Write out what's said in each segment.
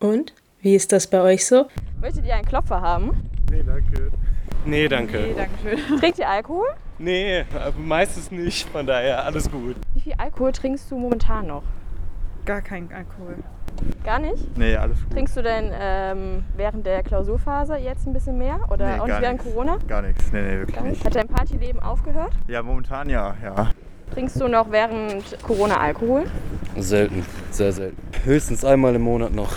Und? Wie ist das bei euch so? Möchtet ihr einen Klopfer haben? Nee, danke. Nee, danke. Nee, danke schön. Trinkt ihr Alkohol? Nee, meistens nicht, von daher alles gut. Wie viel Alkohol trinkst du momentan noch? Gar kein Alkohol. Gar nicht? Nee, alles gut. Trinkst du denn ähm, während der Klausurphase jetzt ein bisschen mehr? Oder Nee, auch nicht während nicht. Corona? Gar nichts. Nee, nee, wirklich Gar nicht. Hat dein Partyleben aufgehört? Ja, momentan ja, ja. Trinkst du noch während Corona Alkohol? Selten, sehr selten. Höchstens einmal im Monat noch.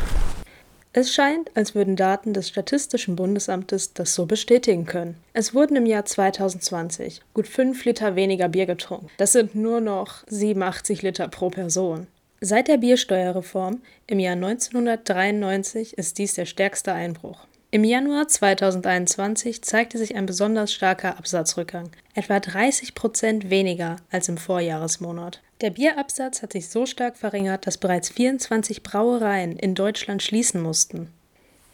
Es scheint, als würden Daten des Statistischen Bundesamtes das so bestätigen können. Es wurden im Jahr 2020 gut 5 Liter weniger Bier getrunken. Das sind nur noch 87 Liter pro Person. Seit der Biersteuerreform im Jahr 1993 ist dies der stärkste Einbruch. Im Januar 2021 zeigte sich ein besonders starker Absatzrückgang, etwa 30 Prozent weniger als im Vorjahresmonat. Der Bierabsatz hat sich so stark verringert, dass bereits 24 Brauereien in Deutschland schließen mussten.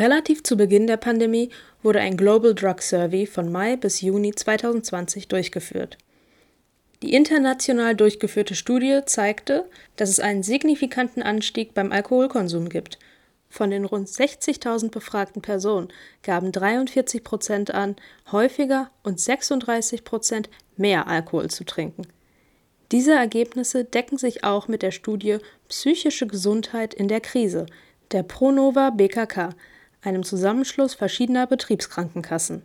Relativ zu Beginn der Pandemie wurde ein Global Drug Survey von Mai bis Juni 2020 durchgeführt. Die international durchgeführte Studie zeigte, dass es einen signifikanten Anstieg beim Alkoholkonsum gibt. Von den rund 60.000 befragten Personen gaben 43 Prozent an, häufiger und 36 Prozent mehr Alkohol zu trinken. Diese Ergebnisse decken sich auch mit der Studie Psychische Gesundheit in der Krise der Pronova BKK, einem Zusammenschluss verschiedener Betriebskrankenkassen.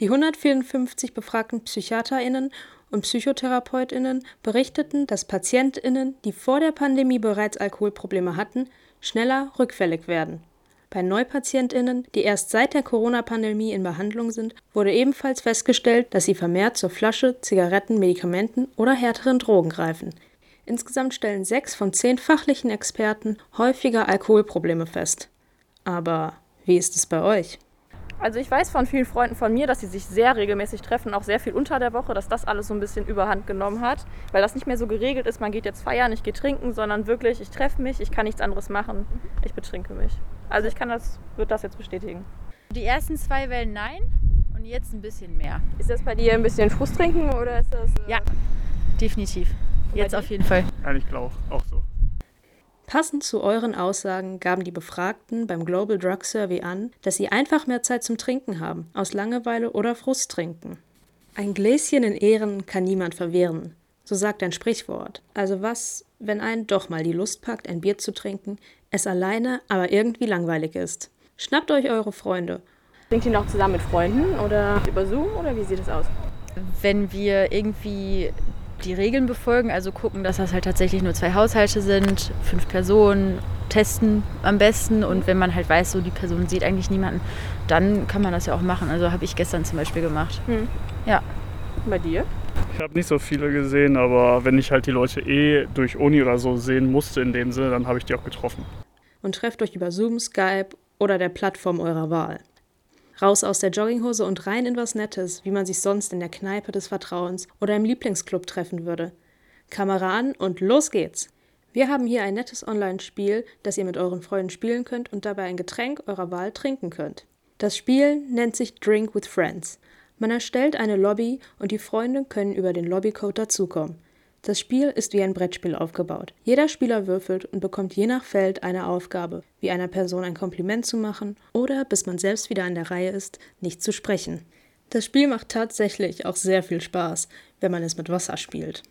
Die 154 befragten PsychiaterInnen und PsychotherapeutInnen berichteten, dass PatientInnen, die vor der Pandemie bereits Alkoholprobleme hatten, schneller rückfällig werden. Bei NeupatientInnen, die erst seit der Corona-Pandemie in Behandlung sind, wurde ebenfalls festgestellt, dass sie vermehrt zur Flasche, Zigaretten, Medikamenten oder härteren Drogen greifen. Insgesamt stellen sechs von zehn fachlichen Experten häufiger Alkoholprobleme fest. Aber wie ist es bei euch? Also ich weiß von vielen Freunden von mir, dass sie sich sehr regelmäßig treffen, auch sehr viel unter der Woche, dass das alles so ein bisschen überhand genommen hat, weil das nicht mehr so geregelt ist, man geht jetzt feiern, ich gehe trinken, sondern wirklich, ich treffe mich, ich kann nichts anderes machen, ich betrinke mich. Also ich kann das, würde das jetzt bestätigen. Die ersten zwei Wellen nein und jetzt ein bisschen mehr. Ist das bei dir ein bisschen Frust trinken oder ist das... Äh, Ja, definitiv. Jetzt auf jeden Fall. Eigentlich glaube auch. Passend zu euren Aussagen gaben die Befragten beim Global Drug Survey an, dass sie einfach mehr Zeit zum Trinken haben, aus Langeweile oder Frust trinken. Ein Gläschen in Ehren kann niemand verwehren, so sagt ein Sprichwort. Also was, wenn einen doch mal die Lust packt, ein Bier zu trinken, es alleine aber irgendwie langweilig ist? Schnappt euch eure Freunde. Trinkt ihr noch zusammen mit Freunden oder über Zoom oder wie sieht es aus? Wenn wir irgendwie die Regeln befolgen, also gucken, dass das halt tatsächlich nur zwei Haushalte sind, fünf Personen, testen am besten und wenn man halt weiß, so die Person sieht eigentlich niemanden, dann kann man das ja auch machen. Also habe ich gestern zum Beispiel gemacht. Hm. Ja. Bei dir? Ich habe nicht so viele gesehen, aber wenn ich halt die Leute eh durch Uni oder so sehen musste in dem Sinne, dann habe ich die auch getroffen. und trefft euch über Zoom, Skype oder der Plattform eurer Wahl. Raus aus der Jogginghose und rein in was Nettes, wie man sich sonst in der Kneipe des Vertrauens oder im Lieblingsclub treffen würde. Kamera an und los geht's! Wir haben hier ein nettes Online-Spiel, das ihr mit euren Freunden spielen könnt und dabei ein Getränk eurer Wahl trinken könnt. Das Spiel nennt sich Drink with Friends. Man erstellt eine Lobby und die Freunde können über den Lobbycode dazukommen. Das Spiel ist wie ein Brettspiel aufgebaut. Jeder Spieler würfelt und bekommt je nach Feld eine Aufgabe, wie einer Person ein Kompliment zu machen oder, bis man selbst wieder an der Reihe ist, nicht zu sprechen. Das Spiel macht tatsächlich auch sehr viel Spaß, wenn man es mit Wasser spielt.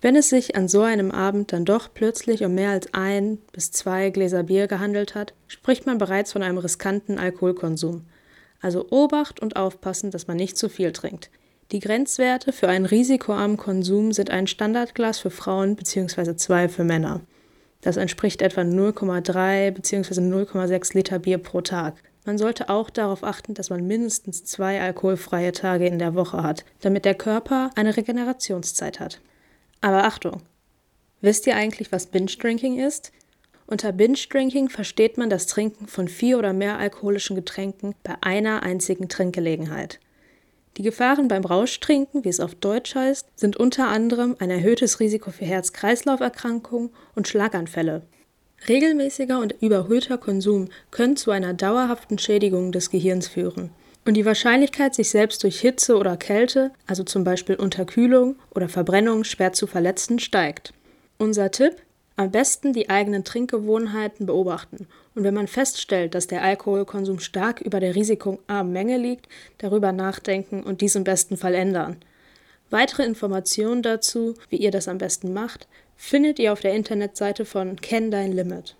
Wenn es sich an so einem Abend dann doch plötzlich um mehr als ein bis zwei Gläser Bier gehandelt hat, spricht man bereits von einem riskanten Alkoholkonsum. Also Obacht und aufpassen, dass man nicht zu viel trinkt. Die Grenzwerte für einen risikoarmen Konsum sind ein Standardglas für Frauen bzw. zwei für Männer. Das entspricht etwa 0,3 bzw. 0,6 Liter Bier pro Tag. Man sollte auch darauf achten, dass man mindestens zwei alkoholfreie Tage in der Woche hat, damit der Körper eine Regenerationszeit hat. Aber Achtung! Wisst ihr eigentlich, was Binge-Drinking ist? Unter Binge-Drinking versteht man das Trinken von vier oder mehr alkoholischen Getränken bei einer einzigen Trinkgelegenheit. Die Gefahren beim Rauschtrinken, wie es auf Deutsch heißt, sind unter anderem ein erhöhtes Risiko für Herz-Kreislauf-Erkrankungen und Schlaganfälle. Regelmäßiger und überhöhter Konsum können zu einer dauerhaften Schädigung des Gehirns führen. Und die Wahrscheinlichkeit, sich selbst durch Hitze oder Kälte, also zum Beispiel Unterkühlung oder Verbrennung, schwer zu verletzen, steigt. Unser Tipp? Am besten die eigenen Trinkgewohnheiten beobachten und wenn man feststellt, dass der Alkoholkonsum stark über der risikoarmen Menge liegt, darüber nachdenken und dies im besten Fall ändern. Weitere Informationen dazu, wie ihr das am besten macht, findet ihr auf der Internetseite von Kenn dein Limit.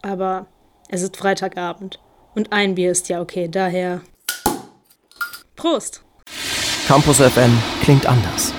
Aber es ist Freitagabend und ein Bier ist ja okay, daher Prost! Campus FM klingt anders.